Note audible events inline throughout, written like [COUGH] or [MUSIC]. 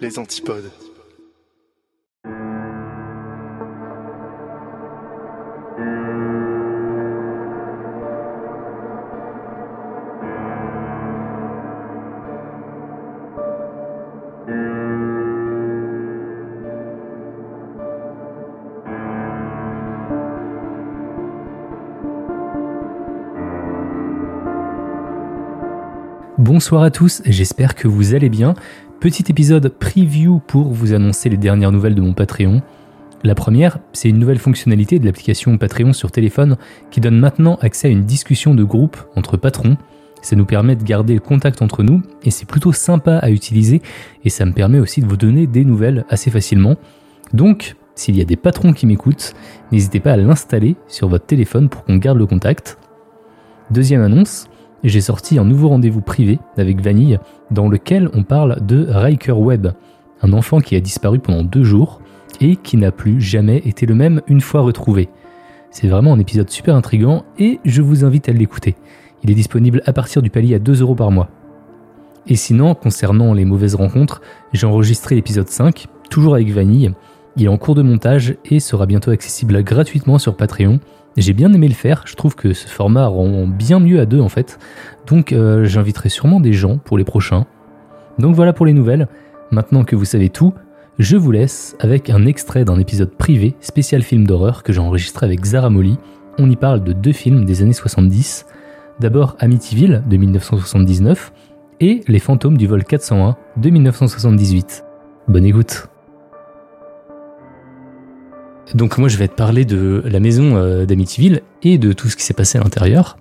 Les antipodes. Bonsoir à tous, j'espère que vous allez bien. Petit épisode preview pour vous annoncer les dernières nouvelles de mon Patreon. La première, c'est une nouvelle fonctionnalité de l'application Patreon sur téléphone qui donne maintenant accès à une discussion de groupe entre patrons. Ça nous permet de garder le contact entre nous et c'est plutôt sympa à utiliser et ça me permet aussi de vous donner des nouvelles assez facilement. Donc, s'il y a des patrons qui m'écoutent, n'hésitez pas à l'installer sur votre téléphone pour qu'on garde le contact. Deuxième annonce, j'ai sorti un nouveau rendez-vous privé avec Vanille dans lequel on parle de Riker Webb, un enfant qui a disparu pendant deux jours et qui n'a plus jamais été le même une fois retrouvé. C'est vraiment un épisode super intrigant et je vous invite à l'écouter. Il est disponible à partir du palier à 2 euros par mois. Et sinon, concernant les mauvaises rencontres, j'ai enregistré l'épisode 5, toujours avec Vanille. Il est en cours de montage et sera bientôt accessible gratuitement sur Patreon. J'ai bien aimé le faire, je trouve que ce format rend bien mieux à deux en fait. Donc euh, j'inviterai sûrement des gens pour les prochains. Donc voilà pour les nouvelles. Maintenant que vous savez tout, je vous laisse avec un extrait d'un épisode privé spécial film d'horreur que j'ai enregistré avec Zara Molly. On y parle de deux films des années 70. D'abord Amityville de 1979 et Les fantômes du vol 401 de 1978. Bonne écoute. Donc moi je vais te parler de la maison euh, d'Amityville et de tout ce qui s'est passé à l'intérieur.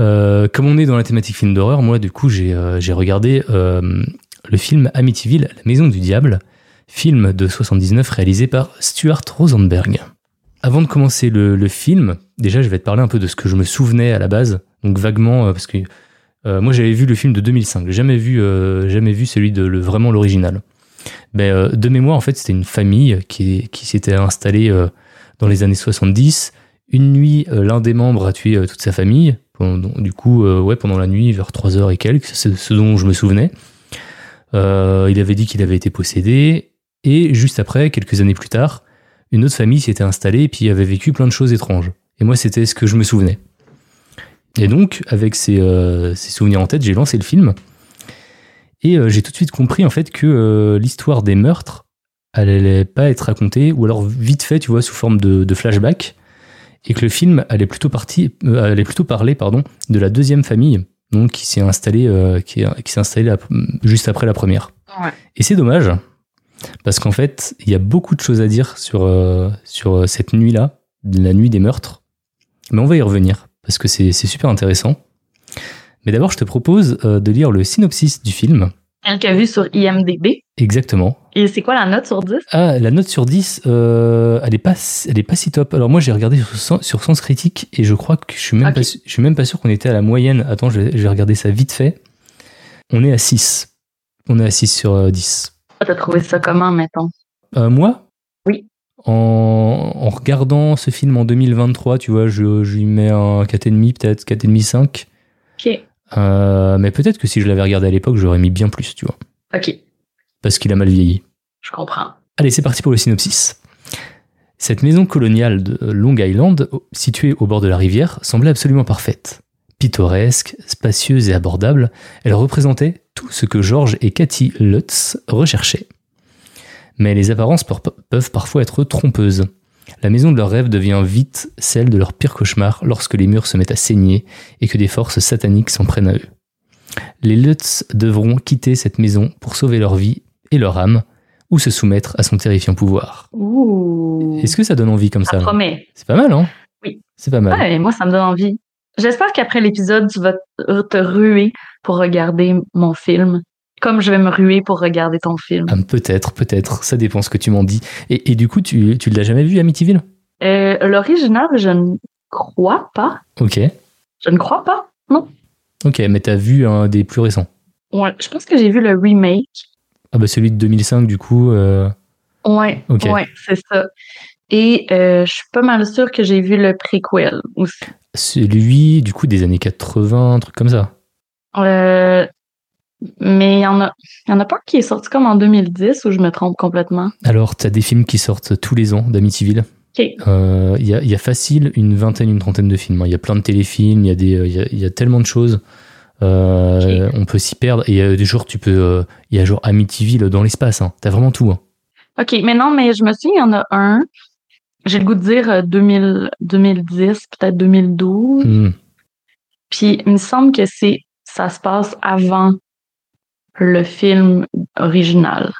Euh, comme on est dans la thématique film d'horreur, moi du coup j'ai euh, regardé euh, le film Amityville, la maison du diable, film de 79 réalisé par Stuart Rosenberg. Avant de commencer le, le film, déjà je vais te parler un peu de ce que je me souvenais à la base, donc vaguement parce que moi j'avais vu le film de 2005, j'ai jamais vu jamais vu celui de le, vraiment l'original. Ben, euh, de mémoire, en fait, c'était une famille qui, s'était installée euh, dans les années 70. Une nuit, euh, l'un des membres a tué toute sa famille. Pendant- du coup, ouais, pendant la nuit, vers 3 heures et quelques, c'est ce dont je me souvenais. Il avait dit qu'il avait été possédé. Et juste après, quelques années plus tard, une autre famille s'était installée et puis avait vécu plein de choses étranges. Et moi, c'était ce que je me souvenais. Et donc, avec ces souvenirs en tête, j'ai lancé le film. Et euh, j'ai tout de suite compris en fait que euh, l'histoire des meurtres, allait pas être racontée, ou alors vite fait, tu vois, sous forme de, de flashback, et que le film allait plutôt, parti, euh, allait plutôt parler pardon, de la deuxième famille, donc qui s'est installée, qui, est- qui s'est installée la- juste après la première. Ouais. Et c'est dommage, parce qu'en fait, il y a beaucoup de choses à dire sur, euh, sur cette nuit-là, la nuit des meurtres, mais on va y revenir, parce que c'est super intéressant. Mais d'abord, je te propose euh, de lire le synopsis du film. Elle qu'a vu sur IMDB. Exactement. Et c'est quoi la note sur 10? Ah, la note sur 10, euh, elle, est pas, elle est pas si top. Alors moi, j'ai regardé sur, Sens- sur Sens Critique et je crois que je suis même, pas, je suis même pas sûr qu'on était à la moyenne. Attends, je vais, je vais regarder ça vite fait. On est à 6. On est à 6 sur euh, 10. Ah, T'as trouvé ça comment, mettons? Euh, moi? Oui. En, en regardant ce film en 2023, tu vois, je, je lui mets un 4,5 peut-être, 4,5, 5. Ok. Euh, mais peut-être que si je l'avais regardé à l'époque, j'aurais mis bien plus, tu vois. Ok. Parce qu'il a mal vieilli. Je comprends. Allez, c'est parti pour le synopsis. Cette maison coloniale de Long Island, située au bord de la rivière, semblait absolument parfaite. Pittoresque, spacieuse et abordable, elle représentait tout ce que George et Cathy Lutz recherchaient. Mais les apparences peuvent parfois être trompeuses. La maison de leur rêve devient vite celle de leur pire cauchemar lorsque les murs se mettent à saigner et que des forces sataniques s'en prennent à eux. Les Lutz devront quitter cette maison pour sauver leur vie et leur âme, ou se soumettre à son terrifiant pouvoir. Est-ce que ça donne envie comme ça Ça. C'est pas mal, hein? Oui. C'est pas mal. Ouais, moi, ça me donne envie. J'espère qu'après l'épisode, tu vas te ruer pour regarder mon film, comme je vais me ruer pour regarder ton film. Ah, peut-être, peut-être. Ça dépend ce que tu m'en dis. Et, et du coup, tu, tu l'as jamais vu, Amityville? Euh, L'original, je ne crois pas. Ok. Je ne crois pas. Non. Ok, mais t'as vu un des plus récents? Ouais, je pense que j'ai vu le remake. Ah bah celui de 2005, du coup. euh, Ouais, Ok. ouais, c'est ça. Et euh, je suis pas mal sûre que j'ai vu le préquel aussi. celui, du coup, des années 80, un truc comme ça. Euh, mais il y en a, y en a pas un qui est sorti comme en 2010 ou je me trompe complètement? Alors, t'as des films qui sortent tous les ans d'Amityville. Euh, Il y, a, il y a facile une vingtaine, une trentaine de films. hein. Il y a plein de téléfilms, il y, a des- y, a, y a tellement de choses. Euh, On peut s'y perdre. Et il y a des jours, tu peux. euh, Il y a genre Amityville dans l'espace. Hein. T'as vraiment tout. hein. Ok, mais non, mais je me souviens, il y en a un. J'ai le goût de dire euh, 2000, 2010, peut-être 2012. Hmm. Puis il me semble que c'est ça se passe avant le film original.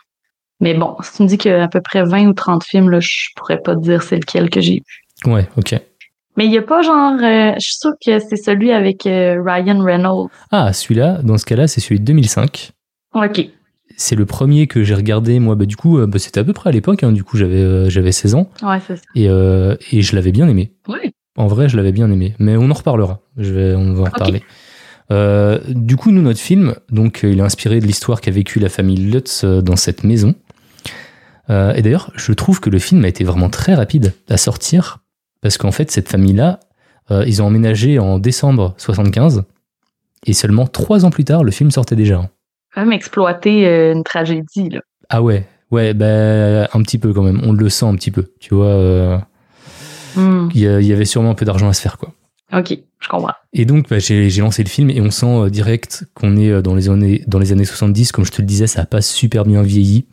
Mais bon, si tu me dis qu'il y a à peu près 20 ou 30 films, là, je pourrais pas te dire c'est lequel que j'ai vu. Ouais, ok. Mais il y a pas genre euh, je suis sûre que c'est celui avec euh, Ryan Reynolds. Ah, celui-là, dans ce cas-là, c'est celui de 2005. OK. C'est le premier que j'ai regardé, moi, bah, du coup, euh, bah, c'était à peu près à l'époque, hein, du coup, j'avais euh, j'avais 16 ans, Ouais, c'est ça. et, et je l'avais bien aimé. Ouais. En vrai, je l'avais bien aimé, mais on en reparlera. Je vais, on va en Ok. reparler. Euh, du coup, nous, notre film, donc, euh, il est inspiré de l'histoire qu'a vécue la famille Lutz euh, dans cette maison. Euh, et d'ailleurs, je trouve que le film a été vraiment très rapide à sortir, parce qu'en fait, cette famille-là, euh, ils ont emménagé en décembre 75, et seulement trois ans plus tard, le film sortait déjà. Quand même exploiter une tragédie là. Ah ouais, ouais, bah, un petit peu quand même. On le sent un petit peu, tu vois. Hmm. Il y avait sûrement un peu d'argent à se faire, quoi. OK, je comprends. Et donc, bah, j'ai lancé le film et on sent euh, direct qu'on est euh, dans les, années, dans les années 70. Comme je te le disais, ça a pas super bien vieilli.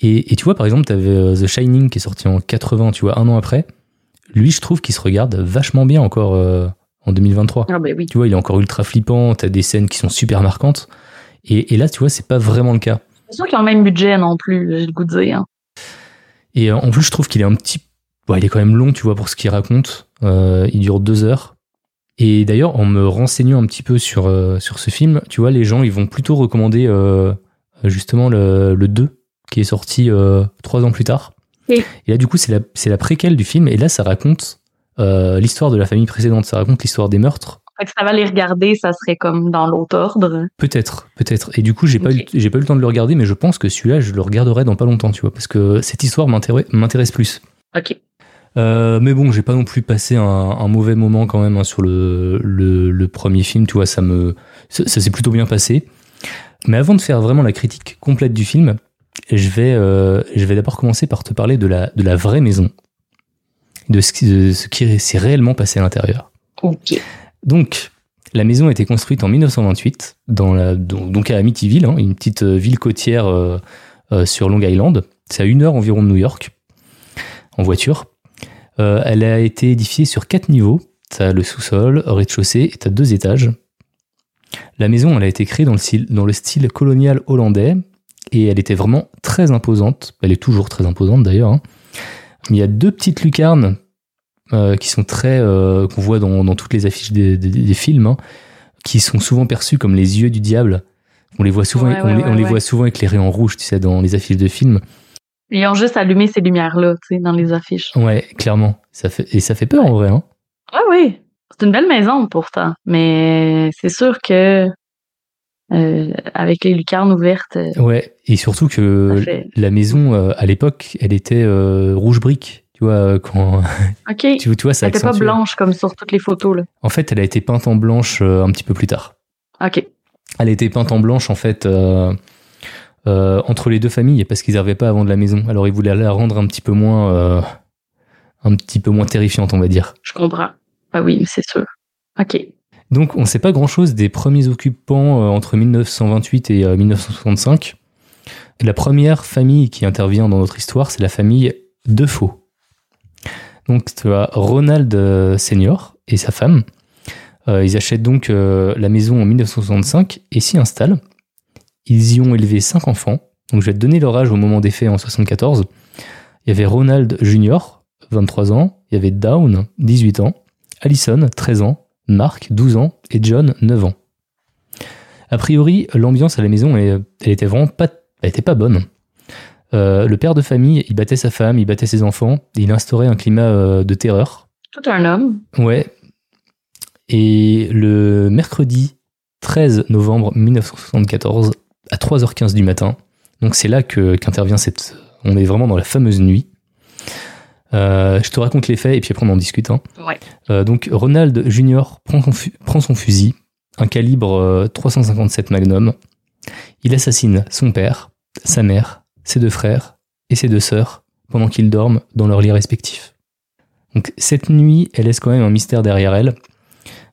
Et, et tu vois, par exemple, tu avais The Shining qui est sorti en 80, tu vois, un an après. Lui, je trouve qu'il se regarde vachement bien encore euh, en 2023. Ah ben oui. Tu vois, il est encore ultra flippant, t'as des scènes qui sont super marquantes. Et, et là, tu vois, c'est pas vraiment le cas. C'est sûr qu'ils ont le même budget non plus, j'ai le goût de dire. Et euh, en plus, je trouve qu'il est un petit. Ouais, il est quand même long, tu vois, pour ce qu'il raconte. Euh, il dure deux heures. Et d'ailleurs, en me renseignant un petit peu sur, euh, sur ce film, tu vois, les gens, ils vont plutôt recommander euh, justement le, le 2, qui est sorti trois ans plus tard. Et là, du coup, c'est la, la préquelle du film. Et là, ça raconte l'histoire de la famille précédente. Ça raconte l'histoire des meurtres. Fait ça va les regarder, ça serait comme dans l'autre ordre. Peut-être, peut-être. Et du coup, j'ai pas, Ok. eu, j'ai pas eu le temps de le regarder, mais je pense que celui-là, je le regarderai dans pas longtemps, tu vois, parce que cette histoire m'intéresse plus. OK. Euh, mais bon, j'ai pas non plus passé un, un mauvais moment quand même hein, sur le, le, le premier film, tu vois, ça me ça, ça s'est plutôt bien passé. Mais avant de faire vraiment la critique complète du film, je vais, euh, je vais d'abord commencer par te parler de la, de la vraie maison, de ce, qui- de ce qui s'est réellement passé à l'intérieur. OK. Donc, la maison a été construite en 1928, dans la, donc donc à Amityville, hein, une petite euh, ville côtière euh, sur Long Island. C'est à une heure environ de New York, en voiture. Euh, elle a été édifiée sur quatre niveaux. T'as le sous-sol, rez-de-chaussée, et t'as deux étages. La maison, elle a été créée dans le style, dans le style colonial hollandais, et elle était vraiment très imposante. Elle est toujours très imposante d'ailleurs. hein. Il y a deux petites lucarnes euh, qui sont très euh, qu'on voit dans, dans toutes les affiches des, des- des films, hein, qui sont souvent perçus comme les yeux du diable. On les voit souvent, Ouais, on ouais, on les voit souvent éclairés en rouge, tu sais, dans les affiches de films. Ils ont juste allumé ces lumières-là, tu sais, dans les affiches. Ouais, clairement. Ça fait et ça fait peur en vrai. Hein. Ah oui, c'est une belle maison pourtant, mais c'est sûr que euh, avec les lucarnes ouvertes, euh, Ouais, et surtout que fait. la maison euh, à l'époque, elle était euh, rouge brique. Tu vois, quand [LAUGHS] Ok. tu, vois, ça Elle était pas blanche comme sur toutes les photos là. En fait, elle a été peinte en blanche un petit peu plus tard. Ok. Elle a été peinte en blanche en fait euh, entre les deux familles parce qu'ils n'arrivaient pas à vendre la maison. Alors ils voulaient la rendre un petit peu moins, euh, un petit peu moins terrifiante, on va dire. Je comprends. Ah oui, c'est sûr. Ok. Donc on ne sait pas grand-chose des premiers occupants euh, entre 1928 et euh, 1965. La première famille qui intervient dans notre histoire, c'est la famille Defoe. Donc tu as Ronald Senior et sa femme. Euh, ils achètent donc euh, la maison en 1965 et s'y installent. Ils y ont élevé cinq enfants. Donc je vais te donner leur âge au moment des faits en 74. Il y avait Ronald Jr., 23 ans. Il y avait Down, 18 ans. Allison, 13 ans. Mark, 12 ans, et John, 9 ans. A priori, l'ambiance à la maison, elle, elle était vraiment pas, elle était pas bonne. Euh, le père de famille, il battait sa femme, il battait ses enfants, et il instaurait un climat euh, de terreur. Tout un homme. Ouais. Et le mercredi 13 novembre 1974, à 3h15 du matin, donc c'est là que qu'intervient cette. On est vraiment dans la fameuse nuit. Euh, je te raconte les faits et puis après on en discute. hein. Ouais. Euh, donc Ronald Jr. prend prend son fusil, un calibre euh, 357 Magnum. Il assassine son père, sa mère, ses deux frères et ses deux sœurs pendant qu'ils dorment dans leurs lits respectifs. Donc cette nuit, elle laisse quand même un mystère derrière elle.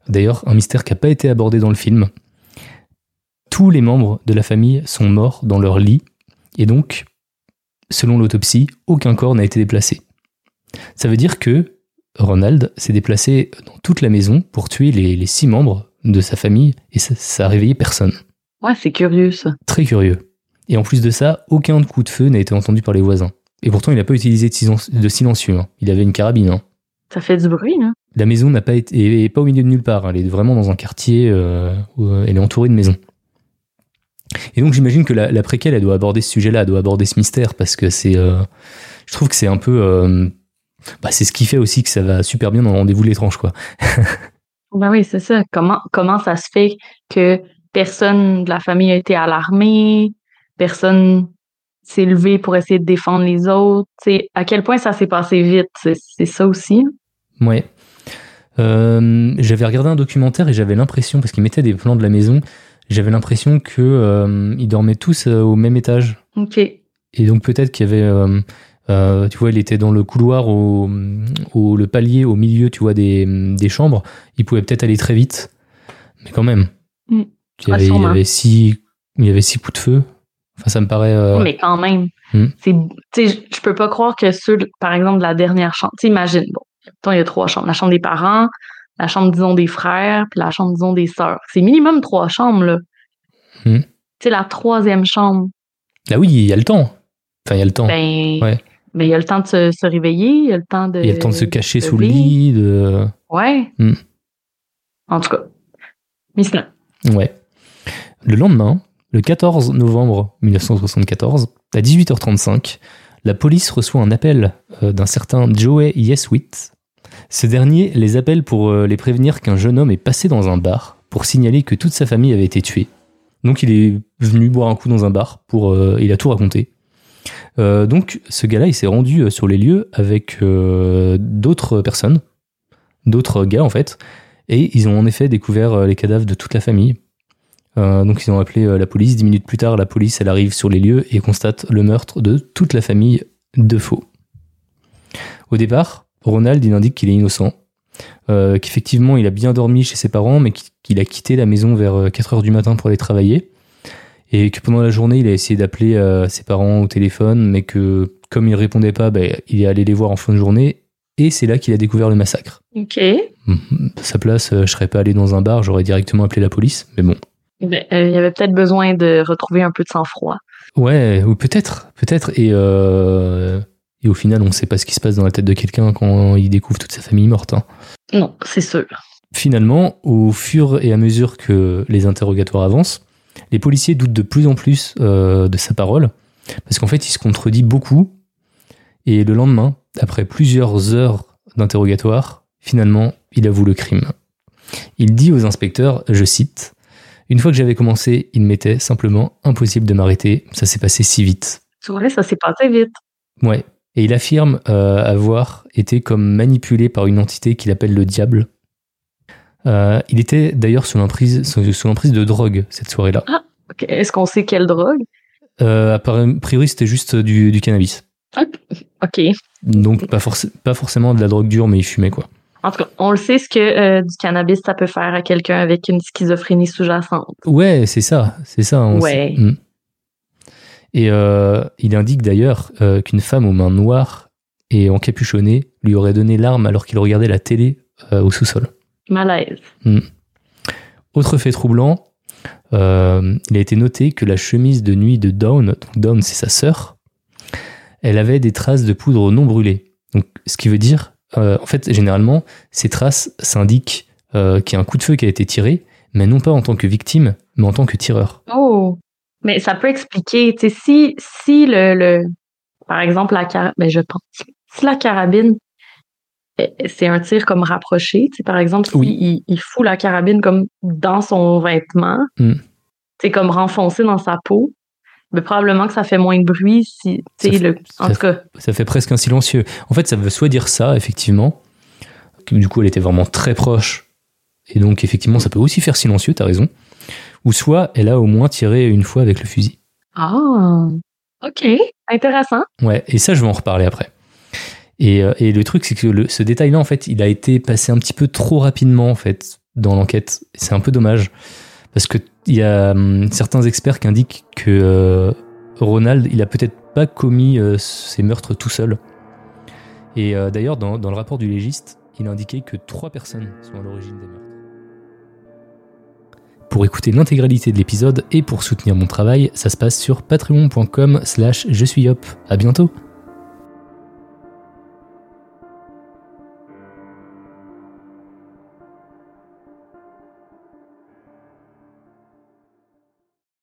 D'ailleurs, un mystère qui n'a pas été abordé dans le film. Tous les membres de la famille sont morts dans leur lit et donc, selon l'autopsie, aucun corps n'a été déplacé. Ça veut dire que Ronald s'est déplacé dans toute la maison pour tuer les, les six membres de sa famille et ça, ça a réveillé personne. Ouais, c'est curieux, ça. Très curieux. Et en plus de ça, aucun coup de feu n'a été entendu par les voisins. Et pourtant, il n'a pas utilisé de, silen- de silencieux. hein. Il avait une carabine. hein. Ça fait du bruit, là. La maison n'a pas été, est pas au milieu de nulle part. hein. Elle est vraiment dans un quartier euh, où euh, elle est entourée de maisons. Et donc j'imagine que la, la préquelle, elle doit aborder ce sujet-là, elle doit aborder ce mystère parce que c'est, euh, je trouve que c'est un peu, euh, bah, c'est ce qui fait aussi que ça va super bien dans Rendez-vous de l'étrange, quoi. [LAUGHS] Ben oui, c'est ça. Comment, comment ça se fait que personne de la famille a été alarmé, personne s'est levé pour essayer de défendre les autres? sais, à quel point ça s'est passé vite, c'est c'est ça aussi. Ouais. Euh, j'avais regardé un documentaire et j'avais l'impression, parce qu'il mettait des plans de la maison, j'avais l'impression que euh, ils dormaient tous euh, au même étage. OK. Et donc peut-être qu'il y avait, euh, tu vois, il était dans le couloir, au, au- le palier au milieu, tu vois, des, des chambres. Il pouvait peut-être aller très vite, mais quand même. Mm. Il, y Ouais, avait, il, y sûrement. avait six, il y avait six coups de feu. Enfin, ça me paraît. Mais quand même, Hmm. c'est, je- peux pas croire que ceux, par exemple, de la dernière chambre, imagine, bon, il y a trois chambres. La chambre des parents, la chambre, disons, des frères, puis la chambre, disons, des sœurs. C'est minimum trois chambres, là. Hmm. Tu sais, la troisième chambre, Là, oui, il y a le temps. Enfin, il y a le temps. ben, Ouais. ben, il y a le temps de se, se réveiller, il y a le temps de. il y a le temps de se cacher sous le lit. De... Ouais. Hmm. En tout cas. Mais sinon. Ouais. Le lendemain, le 14 novembre 1974, à 18h35, la police reçoit un appel euh, d'un certain Joey Yeswit. Ce dernier les appelle pour euh, les prévenir qu'un jeune homme est passé dans un bar pour signaler que toute sa famille avait été tuée. Donc il est venu boire un coup dans un bar pour euh, il a tout raconté. Euh, donc ce gars-là, il s'est rendu sur les lieux avec d'autres personnes, d'autres gars en fait, et ils ont en effet découvert les cadavres de toute la famille. Donc ils ont appelé la police. Dix minutes plus tard, la police elle arrive sur les lieux et constate le meurtre de toute la famille de faux. Au départ, Ronald il indique qu'il est innocent, euh, qu'effectivement il a bien dormi chez ses parents, mais qu'il- a quitté la maison vers 4 heures du matin pour aller travailler, et que pendant la journée il a essayé d'appeler euh, ses parents au téléphone, mais que comme il répondait pas, ben, il est allé les voir en fin de journée, et c'est là qu'il a découvert le massacre. OK. À sa place, euh, je serais pas allé dans un bar, j'aurais directement appelé la police, mais bon. Ben, euh, il y avait peut-être besoin de retrouver un peu de sang-froid. Ouais, ou peut-être, peut-être. Et, euh, et au final, on ne sait pas ce qui se passe dans la tête de quelqu'un quand il découvre toute sa famille morte. hein. Non, c'est sûr. Finalement, au fur et à mesure que les interrogatoires avancent, les policiers doutent de plus en plus euh, de sa parole, parce qu'en fait, il se contredit beaucoup. Et le lendemain, après plusieurs heures d'interrogatoire, finalement, il avoue le crime. Il dit aux inspecteurs, je cite, Une fois que j'avais commencé, il m'était simplement impossible de m'arrêter, ça s'est passé si vite. Tu vois, ça s'est passé vite. Ouais. Et il affirme euh, avoir été comme manipulé par une entité qu'il appelle le diable. Euh, il était d'ailleurs sous l'emprise, sous, sous l'emprise de drogue cette soirée-là. OK. Est-ce qu'on sait quelle drogue? Euh, a priori, c'était juste du, du cannabis. OK. Donc pas, forc- pas forcément de la drogue dure, mais il fumait quoi. En tout cas, on le sait ce que euh, du cannabis, ça peut faire à quelqu'un avec une schizophrénie sous-jacente. Ouais, c'est ça, c'est ça. on Ouais. sait. Mm. Et euh, il indique d'ailleurs euh, qu'une femme aux mains noires et encapuchonnée lui aurait donné l'arme alors qu'il regardait la télé euh, au sous-sol. Malaise. Autre fait troublant, euh, il a été noté que la chemise de nuit de Dawn, donc Dawn c'est sa sœur, elle avait des traces de poudre non brûlée. Donc, ce qui veut dire, euh, en fait, généralement, ces traces s'indiquent euh, qu'il y a un coup de feu qui a été tiré, mais non pas en tant que victime, mais en tant que tireur. Oh! Mais ça peut expliquer, tu sais, si, si le, le, par exemple, la carabine, ben, je pense, si la carabine, eh, c'est un tir comme rapproché, tu sais, par exemple, si Oui. il, il fout la carabine comme dans son vêtement, Mm. c'est comme renfoncé dans sa peau, mais probablement que ça fait moins de bruit si, tu sais, le, en ça tout cas, Ça fait presque un silencieux. En fait, ça veut soit dire ça, effectivement, que du coup, elle était vraiment très proche, et donc, effectivement, ça peut aussi faire silencieux, t'as raison. Ou soit, elle a au moins tiré une fois avec le fusil. ah, ok, intéressant. Ouais, et ça, je vais en reparler après. Et, euh, et le truc, c'est que le- ce détail-là, en fait, il a été passé un petit peu trop rapidement, en fait, dans l'enquête. C'est un peu dommage. Parce que il y a hum, certains experts qui indiquent que euh, Ronald, il a peut-être pas commis euh, ces meurtres tout seul. Et euh, d'ailleurs, dans, dans le rapport du légiste, il a indiqué que trois personnes sont à l'origine des meurtres. Pour écouter l'intégralité de l'épisode et pour soutenir mon travail, ça se passe sur patreon.com slash je suis hop. À bientôt